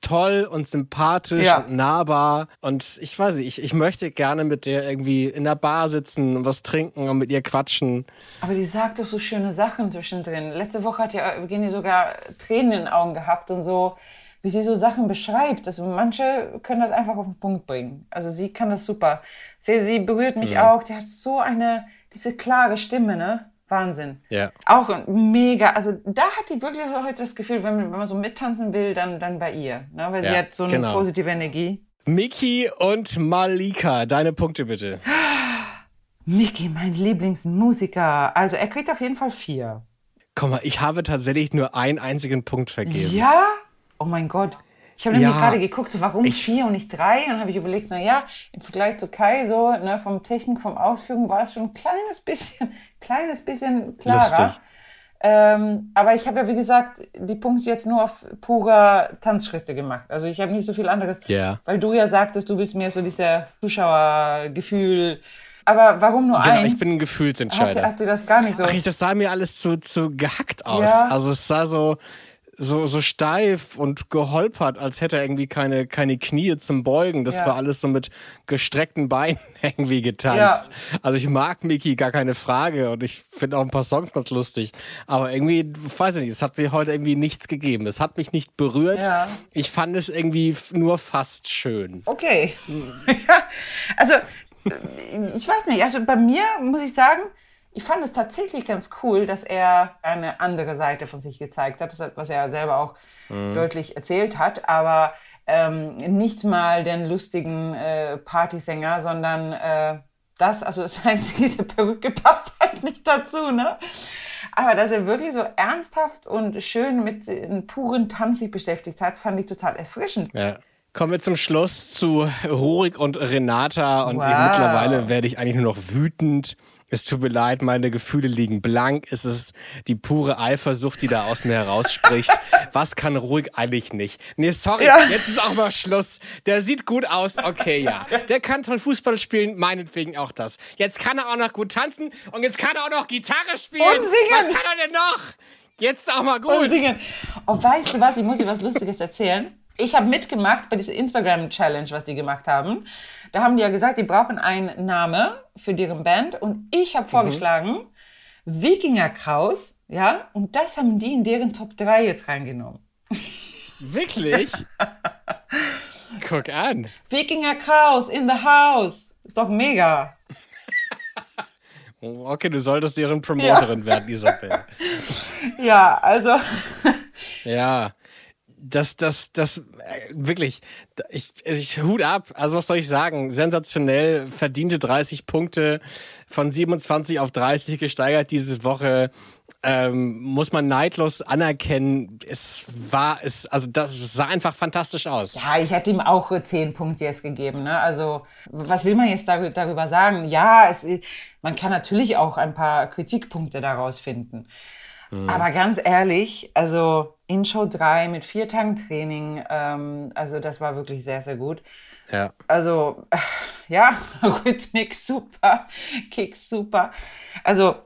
toll und sympathisch Ja. und nahbar. Und ich weiß nicht, ich, ich möchte gerne mit der irgendwie in der Bar sitzen und was trinken und mit ihr quatschen. Aber die sagt doch so schöne Sachen zwischendrin. Letzte Woche hat ja Evgeni sogar Tränen in den Augen gehabt und so, wie sie so Sachen beschreibt. Also manche können das einfach auf den Punkt bringen. Also sie kann das super. Sie, sie berührt mich auch. Die hat so eine, diese klare Stimme, ne? Wahnsinn. Ja. Auch mega, also da hat die wirklich heute das Gefühl, wenn man, wenn man so mittanzen will, dann, dann bei ihr. Ne? Weil sie Ja, hat so eine genau. positive Energie. Miki und Malika, deine Punkte bitte. Miki, mein Lieblingsmusiker. Also er kriegt auf jeden Fall vier. Guck mal, ich habe tatsächlich nur einen einzigen Punkt vergeben. Ja? Oh mein Gott. Ich habe nämlich Ja. gerade geguckt, so warum Ich- vier und nicht drei? Und dann habe ich überlegt, na ja, im Vergleich zu Kai, so ne, vom Technik, vom Ausführung war es schon ein kleines bisschen, *laughs* kleines bisschen klarer. Ähm, aber ich habe ja, wie gesagt, die Punkte jetzt nur auf purer Tanzschritte gemacht. Also ich habe nicht so viel anderes. Ja. Weil du ja sagtest, du willst mehr so dieser Zuschauergefühl. Aber warum nur Genau, eins? ich bin ein Gefühlsentscheider. hat dir das gar nicht so. Ach, das sah mir alles zu, zu gehackt aus. Ja. Also es sah so, so, so steif und geholpert, als hätte er irgendwie keine, keine Knie zum Beugen. Das Ja. war alles so mit gestreckten Beinen *laughs* irgendwie getanzt. Also ich mag Miki, gar keine Frage. Und ich finde auch ein paar Songs ganz lustig. Aber irgendwie, weiß ich nicht, es hat mir heute irgendwie nichts gegeben. Es hat mich nicht berührt. Ja. Ich fand es irgendwie nur fast schön. Okay. *laughs* also, äh, ich weiß nicht, also bei mir muss ich sagen, ich fand es tatsächlich ganz cool, dass er eine andere Seite von sich gezeigt hat, was er selber auch deutlich erzählt hat, aber ähm, nicht mal den lustigen äh, Partysänger, sondern äh, das, also das *laughs* Einzige, der Perücke passt halt nicht dazu, ne? Aber dass er wirklich so ernsthaft und schön mit einem puren Tanz sich beschäftigt hat, fand ich total erfrischend. Ja. Kommen wir zum Schluss zu Rurik und Renata. Und Wow. eben mittlerweile werde ich eigentlich nur noch wütend. Es tut mir leid, meine Gefühle liegen blank. Es ist die pure Eifersucht, die da aus mir herausspricht. *laughs* Was kann Rurik eigentlich nicht? Nee, sorry, Ja. jetzt ist auch mal Schluss. Der sieht gut aus, okay, ja. Der kann toll Fußball spielen, meinetwegen auch das. Jetzt kann er auch noch gut tanzen und jetzt kann er auch noch Gitarre spielen. Und singen. Was kann er denn noch? Jetzt auch mal gut. und singen. Oh, weißt du was? Ich muss dir was Lustiges erzählen. Ich habe mitgemacht bei dieser Instagram-Challenge, was die gemacht haben. Da haben die ja gesagt, sie brauchen einen Namen für deren Band. Und ich habe vorgeschlagen, Wikinger Kraus Ja, und das haben die in deren Top 3 jetzt reingenommen. Wirklich? *laughs* Guck an. Wikinger Chaos in the house. Ist doch mega. Okay, du solltest deren Promoterin ja. werden, Isabel. *laughs* Ja, also. Ja, das, das, das, äh, wirklich, ich, ich, Hut ab. Also was soll ich sagen? Sensationell, verdiente 30 Punkte von 27 auf 30 gesteigert diese Woche. Ähm, muss man neidlos anerkennen. Es war, es, also das sah einfach fantastisch aus. Ja, ich hätte ihm auch 10 Punkte jetzt gegeben. Ne? Also, was will man jetzt darüber sagen? Ja, es, man kann natürlich auch ein paar Kritikpunkte daraus finden. Mhm. Aber ganz ehrlich, also in Show 3 mit vier Tagen Training, ähm, also das war wirklich sehr, sehr gut. Ja. Also, äh, ja, *laughs* Rhythmik super, Kick super. Also,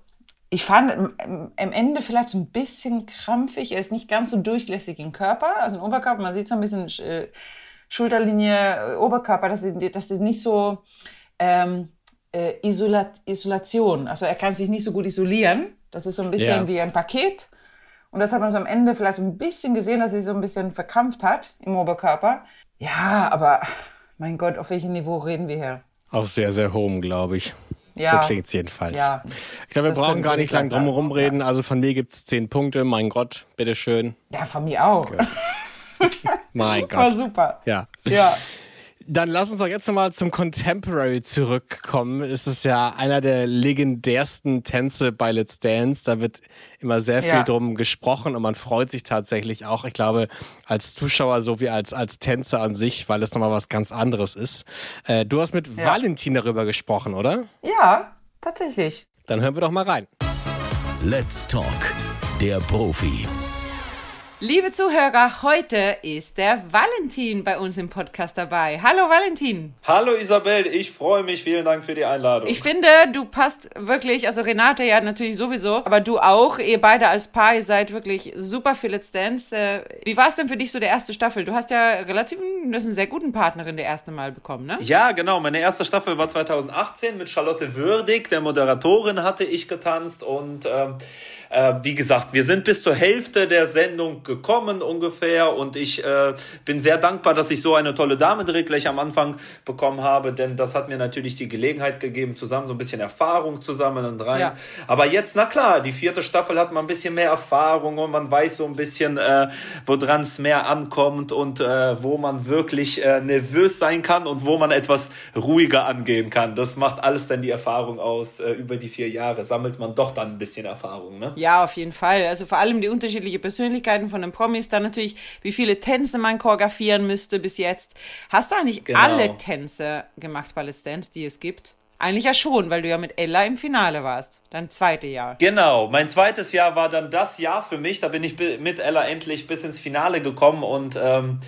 ich fand am Ende vielleicht so ein bisschen krampfig. Er ist nicht ganz so durchlässig im Körper, also im Oberkörper. Man sieht so ein bisschen äh, Schulterlinie, äh, Oberkörper, das ist, das ist nicht so ähm, äh, Isolat Isolation. Also er kann sich nicht so gut isolieren. Das ist so ein bisschen ja. wie ein Paket. Und das hat man so am Ende vielleicht so ein bisschen gesehen, dass sie so ein bisschen verkrampft hat im Oberkörper. Ja, aber mein Gott, auf welchem Niveau reden wir hier? Auf sehr, sehr hohem, glaube ich. Ja. So klingt es jedenfalls. Ja. Ich glaube, wir das brauchen gar nicht lang drum herum reden. Ja. Also von mir gibt es zehn Punkte. Mein Gott, bitteschön. Ja, von mir auch. Okay. *laughs* mein Gott. War super. Ja. Ja. Dann lass uns doch jetzt nochmal zum Contemporary zurückkommen. Es ist ja einer der legendärsten Tänze bei Let's Dance. Da wird immer sehr viel ja. drum gesprochen und man freut sich tatsächlich auch, ich glaube, als Zuschauer sowie als, als Tänzer an sich, weil es nochmal was ganz anderes ist. Äh, du hast mit ja. Valentin darüber gesprochen, oder? Ja, tatsächlich. Dann hören wir doch mal rein. Let's Talk, der Profi. Liebe Zuhörer, heute ist der Valentin bei uns im Podcast dabei. Hallo Valentin. Hallo Isabel, ich freue mich. Vielen Dank für die Einladung. Ich finde, du passt wirklich, also Renate ja natürlich sowieso, aber du auch. Ihr beide als Paar, ihr seid wirklich super für Let's Dance. Wie war es denn für dich so der erste Staffel? Du hast ja relativ, du hast einen sehr guten Partnerin der erste Mal bekommen, ne? Ja, genau. Meine erste Staffel war 2018 mit Charlotte Würdig, der Moderatorin, hatte ich getanzt und ähm, äh, wie gesagt, wir sind bis zur Hälfte der Sendung gekommen ungefähr und ich äh, bin sehr dankbar, dass ich so eine tolle Dame direkt gleich am Anfang bekommen habe, denn das hat mir natürlich die Gelegenheit gegeben, zusammen so ein bisschen Erfahrung zu sammeln und rein. Ja. Aber jetzt, na klar, die vierte Staffel hat man ein bisschen mehr Erfahrung und man weiß so ein bisschen, äh, woran es mehr ankommt und äh, wo man wirklich äh, nervös sein kann und wo man etwas ruhiger angehen kann. Das macht alles dann die Erfahrung aus. Äh, über die vier Jahre sammelt man doch dann ein bisschen Erfahrung. Ne? Ja. Ja, auf jeden Fall. Also vor allem die unterschiedlichen Persönlichkeiten von den Promis, dann natürlich, wie viele Tänze man choreografieren müsste bis jetzt. Hast du eigentlich genau. alle Tänze gemacht bei Let's Dance, die es gibt? Eigentlich ja schon, weil du ja mit Ella im Finale warst. Dein zweites Jahr. Genau, mein zweites Jahr war dann das Jahr für mich. Da bin ich mit Ella endlich bis ins Finale gekommen und ähm,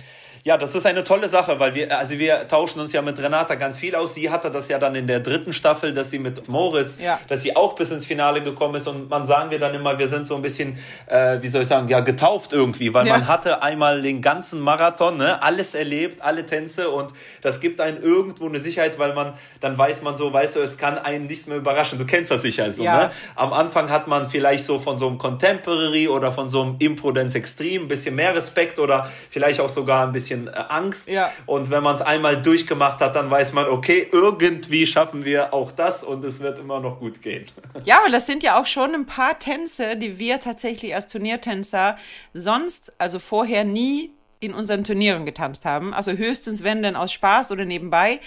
ja, das ist eine tolle Sache, weil wir, also wir tauschen uns ja mit Renata ganz viel aus. Sie hatte das ja dann in der dritten Staffel, dass sie mit Moritz, ja. dass sie auch bis ins Finale gekommen ist. Und man sagen wir dann immer, wir sind so ein bisschen, äh, wie soll ich sagen, ja, getauft irgendwie, weil ja. man hatte einmal den ganzen Marathon, ne, alles erlebt, alle Tänze und das gibt einen irgendwo eine Sicherheit, weil man, dann weiß man so, weißt du, es kann einen nichts mehr überraschen. Du kennst das sicher so, ja. ne? Am Anfang hat man vielleicht so von so einem Contemporary oder von so einem Imprudenz Extreme ein bisschen mehr Respekt oder vielleicht auch sogar ein bisschen bisschen äh, Angst. Ja. Und wenn man es einmal durchgemacht hat, dann weiß man, okay, irgendwie schaffen wir auch das und es wird immer noch gut gehen. *laughs* Ja, aber das sind ja auch schon ein paar Tänze, die wir tatsächlich als Turniertänzer sonst, also vorher nie in unseren Turnieren getanzt haben. Also höchstens, wenn denn aus Spaß oder nebenbei.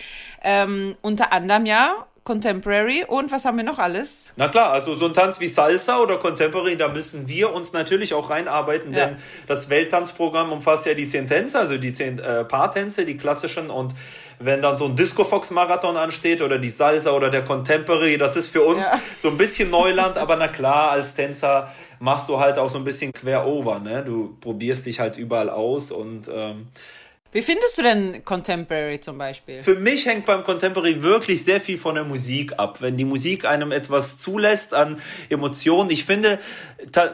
Ähm, unter anderem ja Contemporary und was haben wir noch alles? Na klar, also so ein Tanz wie Salsa oder Contemporary, da müssen wir uns natürlich auch reinarbeiten, ja. denn das Welttanzprogramm umfasst ja die zehn Tänze, also die zehn äh, Paartänze, die klassischen und wenn dann so ein Disco Fox Marathon ansteht oder die Salsa oder der Contemporary, das ist für uns ja. so ein bisschen Neuland, aber na klar, als Tänzer machst du halt auch so ein bisschen quer over, ne? Du probierst dich halt überall aus und ähm, Wie findest du denn Contemporary zum Beispiel? Für mich hängt beim Contemporary wirklich sehr viel von der Musik ab. Wenn die Musik einem etwas zulässt an Emotionen. Ich finde,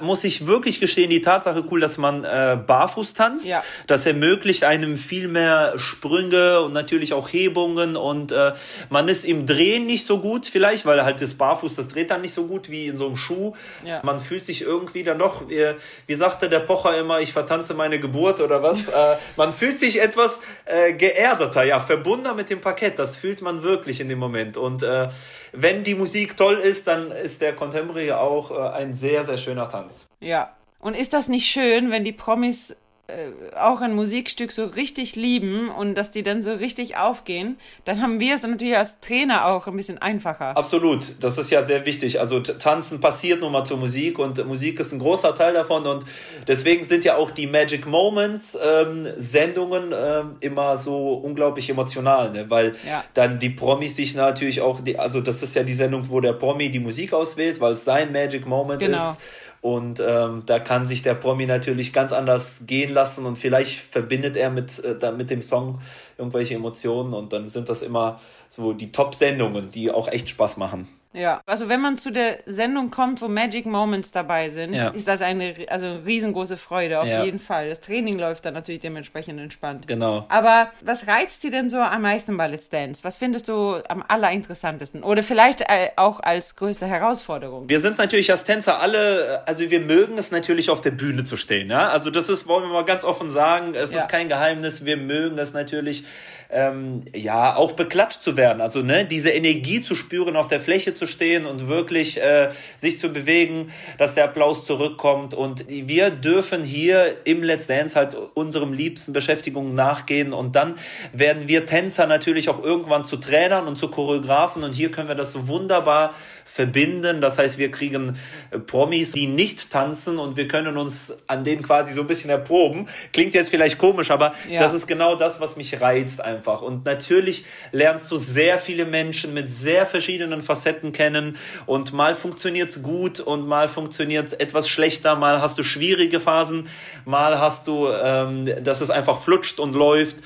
muss ich wirklich gestehen, die Tatsache cool, dass man äh, barfuß tanzt. Ja. Das ermöglicht einem viel mehr Sprünge und natürlich auch Hebungen und äh, man ist im Drehen nicht so gut vielleicht, weil halt das Barfuß, das dreht dann nicht so gut wie in so einem Schuh. Ja. Man fühlt sich irgendwie dann doch, wie, wie sagte der Pocher immer, ich vertanze meine Geburt oder was. äh, man fühlt sich etwas äh, geerdeter, ja, verbundener mit dem Parkett. Das fühlt man wirklich in dem Moment. Und äh, wenn die Musik toll ist, dann ist der Contemporary auch äh, ein sehr, sehr schöner Tanz. Ja. Und ist das nicht schön, wenn die Promis äh, auch ein Musikstück so richtig lieben und dass die dann so richtig aufgehen, dann haben wir es natürlich als Trainer auch ein bisschen einfacher. Absolut, das ist ja sehr wichtig. Also Tanzen passiert nun mal zur Musik und Musik ist ein großer Teil davon und deswegen sind ja auch die Magic Moments ähm, Sendungen ähm, immer so unglaublich emotional, ne? weil Ja. dann die Promis sich natürlich auch, die, also das ist ja die Sendung, wo der Promi die Musik auswählt, weil es sein Magic Moment Genau. ist. Und ähm, da kann sich der Promi natürlich ganz anders gehen lassen und vielleicht verbindet er mit, äh, mit dem Song irgendwelche Emotionen und dann sind das immer so die Top-Sendungen, die auch echt Spaß machen. Ja, also wenn man zu der Sendung kommt, wo Magic Moments dabei sind, Ja. ist das eine also riesengroße Freude, auf Ja. jeden Fall. Das Training läuft dann natürlich dementsprechend entspannt. Genau. Aber was reizt dir denn so am meisten bei Let's Dance? Was findest du am allerinteressantesten? Oder vielleicht äh, auch als größte Herausforderung? Wir sind natürlich als Tänzer alle, also wir mögen es natürlich auf der Bühne zu stehen. Ja? Also das ist, wollen wir mal ganz offen sagen, es Ja. ist kein Geheimnis. Wir mögen es natürlich, ähm, ja, auch beklatscht zu werden. Also ne, diese Energie zu spüren, auf der Fläche zu stehen und wirklich äh, sich zu bewegen, dass der Applaus zurückkommt. Und wir dürfen hier im Let's Dance halt unserem liebsten Beschäftigungen nachgehen. Und dann werden wir Tänzer natürlich auch irgendwann zu Trainern und zu Choreografen. Und hier können wir das so wunderbar verbinden. Das heißt, wir kriegen äh, Promis, die nicht tanzen und wir können uns an denen quasi so ein bisschen erproben. Klingt jetzt vielleicht komisch, aber Ja. das ist genau das, was mich reizt einfach. Und natürlich lernst du sehr viele Menschen mit sehr verschiedenen Facetten kennen und mal funktioniert's gut und mal funktioniert's etwas schlechter, mal hast du schwierige Phasen, mal hast du, ähm, dass es einfach flutscht und läuft.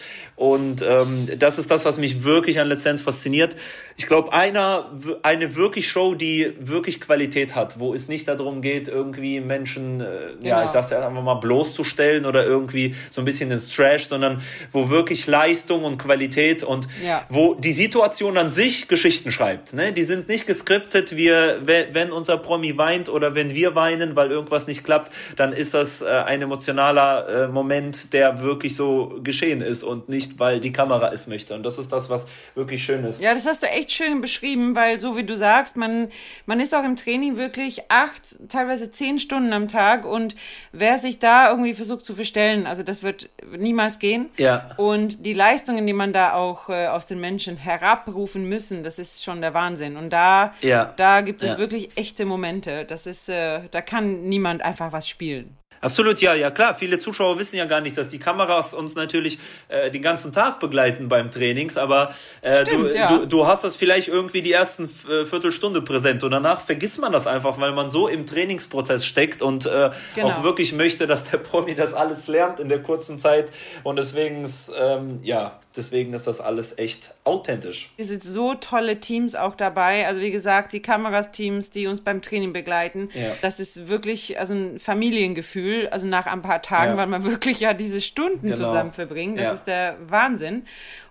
Und ähm, das ist das, was mich wirklich an Let's Dance fasziniert. Ich glaube, einer, eine wirklich Show, die wirklich Qualität hat, wo es nicht darum geht, irgendwie Menschen, äh, ja, Genau. ich sag's ja einfach mal bloßzustellen oder irgendwie so ein bisschen ins Trash, sondern wo wirklich Leistung und Qualität und Ja. wo die Situation an sich Geschichten schreibt. Ne? Die sind nicht geskriptet. Wir, we- wenn unser Promi weint oder wenn wir weinen, weil irgendwas nicht klappt, dann ist das äh, ein emotionaler äh, Moment, der wirklich so geschehen ist und nicht, weil die Kamera es möchte. Und das ist das, was wirklich schön ist. Ja, das hast du echt schön beschrieben, weil so wie du sagst, man, man ist auch im Training wirklich acht, teilweise zehn Stunden am Tag und wer sich da irgendwie versucht zu verstellen, also das wird niemals gehen. Ja. Und die Leistungen, die man da auch äh, aus den Menschen herabrufen müssen, das ist schon der Wahnsinn. Und da, Ja. da gibt es Ja. wirklich echte Momente. Das ist, äh, da kann niemand einfach was spielen. Absolut, ja, ja klar. Viele Zuschauer wissen ja gar nicht, dass die Kameras uns natürlich äh, den ganzen Tag begleiten beim Trainings, aber äh, Stimmt, du, ja. du, du hast das vielleicht irgendwie die ersten äh, Viertelstunde präsent und danach vergisst man das einfach, weil man so im Trainingsprozess steckt und äh, Genau. auch wirklich möchte, dass der Promi das alles lernt in der kurzen Zeit und deswegen ist, ähm, ja, deswegen ist das alles echt authentisch. Es sind so tolle Teams auch dabei. Also wie gesagt, die Kameras-Teams, die uns beim Training begleiten. Ja. Das ist wirklich also ein Familiengefühl. Also nach ein paar Tagen, Ja. weil man *laughs* wirklich ja diese Stunden Genau. zusammen verbringt. Das Ja. ist der Wahnsinn.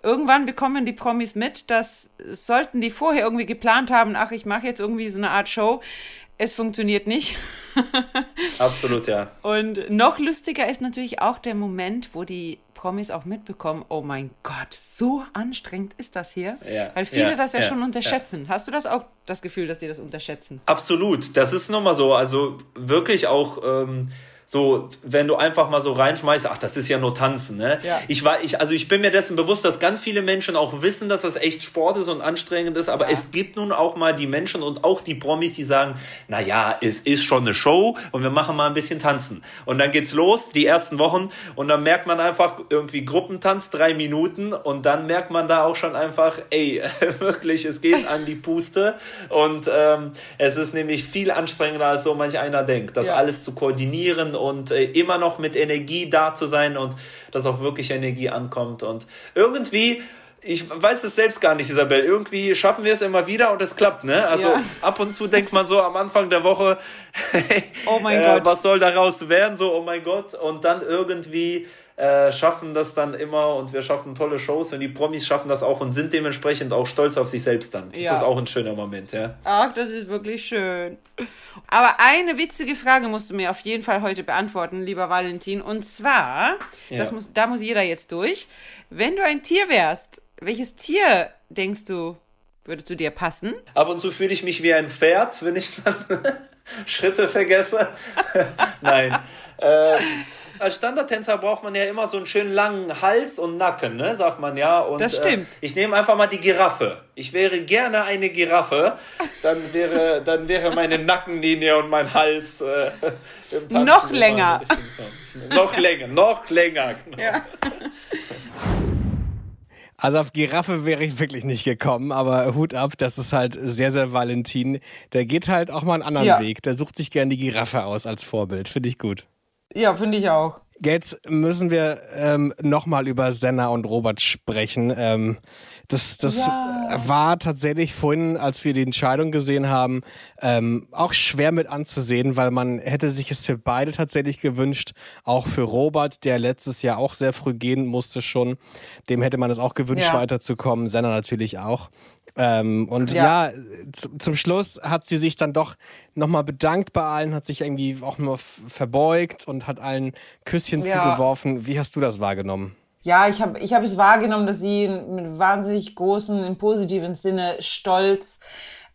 Irgendwann bekommen die Promis mit, dass sollten die vorher irgendwie geplant haben, ach, ich mache jetzt irgendwie so eine Art Show. Es funktioniert nicht. *laughs* Absolut, ja. Und noch lustiger ist natürlich auch der Moment, wo die Promis auch mitbekommen, oh mein Gott, so anstrengend ist das hier. Ja, Weil viele ja, das ja, ja, schon unterschätzen. Hast du das auch das Gefühl, dass die das unterschätzen? Absolut, das ist nochmal so. Also wirklich auch ähm, so, wenn du einfach mal so reinschmeißt, ach, das ist ja nur Tanzen, ne? Ja. Ich war, ich, also ich bin mir dessen bewusst, dass ganz viele Menschen auch wissen, dass das echt Sport ist und anstrengend ist, aber Ja. es gibt nun auch mal die Menschen und auch die Promis, die sagen, na ja, es ist schon eine Show und wir machen mal ein bisschen tanzen. Und dann geht's los, die ersten Wochen, und dann merkt man einfach irgendwie Gruppentanz, drei Minuten, und dann merkt man da auch schon einfach, ey, *laughs* wirklich, es geht an die Puste und ähm, es ist nämlich viel anstrengender, als so manch einer denkt, das Ja. alles zu koordinieren und äh, immer noch mit Energie da zu sein und dass auch wirklich Energie ankommt. Und irgendwie ich weiß es selbst gar nicht, Isabel. Irgendwie schaffen wir es immer wieder und es klappt, ne? Also ja. ab und zu denkt man so am Anfang der Woche, hey, *laughs* oh mein äh, Gott. was soll daraus werden? So, oh mein Gott. Und dann irgendwie äh, schaffen das dann immer und wir schaffen tolle Shows und die Promis schaffen das auch und sind dementsprechend auch stolz auf sich selbst dann. Das ja. ist auch ein schöner Moment, ja. Ach, das ist wirklich schön. Aber eine witzige Frage musst du mir auf jeden Fall heute beantworten, lieber Valentin. Und zwar, ja. das muss, da muss jeder jetzt durch. Wenn du ein Tier wärst, welches Tier denkst du, würdest du dir passen? Ab und zu fühle ich mich wie ein Pferd, wenn ich dann *laughs* Schritte vergesse. *laughs* Nein. Ähm, als Standardtänzer braucht man ja immer so einen schönen langen Hals und Nacken, ne, sagt man ja. Und, das stimmt. Äh, ich nehme einfach mal die Giraffe. Ich wäre gerne eine Giraffe. Dann wäre, dann wäre meine Nackenlinie und mein Hals äh, noch länger. noch länger, noch länger. Genau. Ja. Also auf Giraffe wäre ich wirklich nicht gekommen, aber Hut ab, das ist halt sehr, sehr Valentin. Der geht halt auch mal einen anderen ja. Weg. Der sucht sich gerne die Giraffe aus als Vorbild. Finde ich gut. Ja, finde ich auch. Jetzt müssen wir ähm, nochmal über Senna und Robert sprechen. Ähm, das das ja. war tatsächlich vorhin, als wir die Entscheidung gesehen haben, ähm, auch schwer mit anzusehen, weil man hätte sich es für beide tatsächlich gewünscht. Auch für Robert, der letztes Jahr auch sehr früh gehen musste schon. Dem hätte man es auch gewünscht, ja. weiterzukommen. Senna natürlich auch. Ähm, und ja, ja zum Schluss hat sie sich dann doch nochmal bedankt bei allen, hat sich irgendwie auch nur verbeugt und hat allen Küsschen ja. zugeworfen. Wie hast du das wahrgenommen? Ja, ich habe ich hab es wahrgenommen, dass sie mit wahnsinnig großen, im positiven Sinne Stolz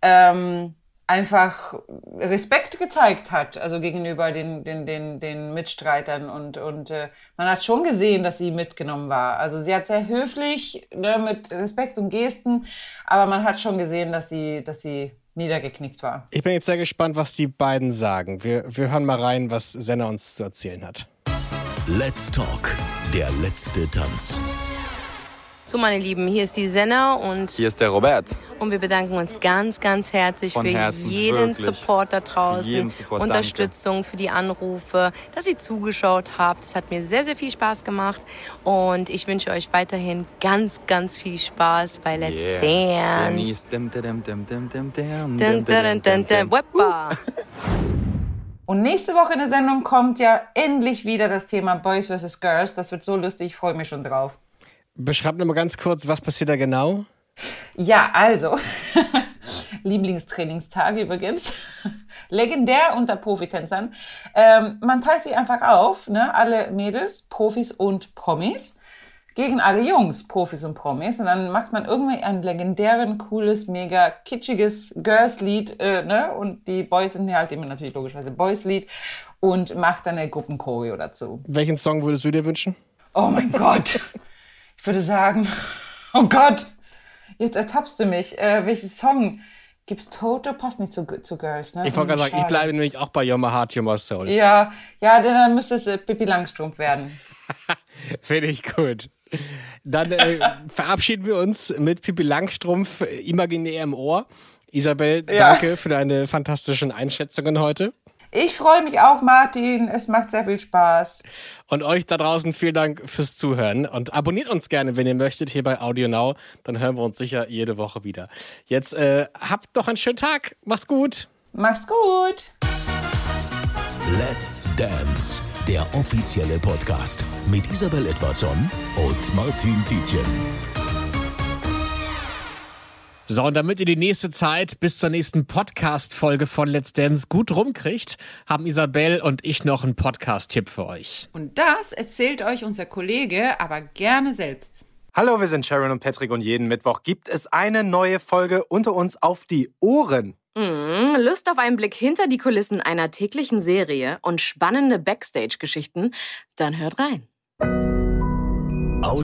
ähm, einfach Respekt gezeigt hat, also gegenüber den, den, den, den Mitstreitern. Und, und äh, man hat schon gesehen, dass sie mitgenommen war. Also sie hat sehr höflich, ne, mit Respekt und Gesten, aber man hat schon gesehen, dass sie, dass sie niedergeknickt war. Ich bin jetzt sehr gespannt, was die beiden sagen. Wir, wir hören mal rein, was Senna uns zu erzählen hat. Let's Talk, der letzte Tanz. So, meine Lieben, hier ist die Senna und hier ist der Robert. Und wir bedanken uns ganz, ganz herzlich Von für Herzen, jeden wirklich. Support da draußen, Support, Unterstützung danke. für die Anrufe, dass ihr zugeschaut habt. Es hat mir sehr, sehr viel Spaß gemacht und ich wünsche euch weiterhin ganz, ganz viel Spaß bei Let's yeah. Dance. Und nächste Woche in der Sendung kommt ja endlich wieder das Thema Boys vs. Girls. Das wird so lustig, ich freue mich schon drauf. Beschreib mir mal ganz kurz, was passiert da genau? Ja, also, *laughs* Lieblingstrainingstage übrigens, *laughs* legendär unter Profitänzern. Ähm, man teilt sich einfach auf, ne? alle Mädels, Profis und Promis, gegen alle Jungs, Profis und Promis. Und dann macht man irgendwie ein legendären, cooles, mega kitschiges Girls-Lied. Äh, ne? Und die Boys sind halt immer natürlich logischerweise Boys-Lied und macht dann eine Gruppenchoreo dazu. Welchen Song würdest du dir wünschen? Oh mein Gott! Ich würde sagen, *laughs* oh Gott, jetzt ertappst du mich. Äh, welches Song? Gibt's Toto? Passt nicht zu, zu Girls, ne? Ich wollte gerade sagen, ich bleibe nämlich auch bei My Heart, My Soul. Ja, ja, dann müsste es äh, Pippi Langstrumpf werden. *laughs* Finde ich gut. Dann äh, *laughs* verabschieden wir uns mit Pippi Langstrumpf imaginär im Ohr. Isabel, ja. danke für deine fantastischen Einschätzungen heute. Ich freue mich auch, Martin. Es macht sehr viel Spaß. Und euch da draußen vielen Dank fürs Zuhören. Und abonniert uns gerne, wenn ihr möchtet, hier bei Audio Now. Dann hören wir uns sicher jede Woche wieder. Jetzt äh, habt doch einen schönen Tag. Macht's gut. Macht's gut. Let's Dance, der offizielle Podcast mit Isabel Edwardson und Martin Tietjen. So, und damit ihr die nächste Zeit bis zur nächsten Podcast-Folge von Let's Dance gut rumkriegt, haben Isabel und ich noch einen Podcast-Tipp für euch. Und das erzählt euch unser Kollege aber gerne selbst. Hallo, wir sind Sharon und Patrick und jeden Mittwoch gibt es eine neue Folge unter uns auf die Ohren. Mm, Lust auf einen Blick hinter die Kulissen einer täglichen Serie und spannende Backstage-Geschichten? Dann hört rein.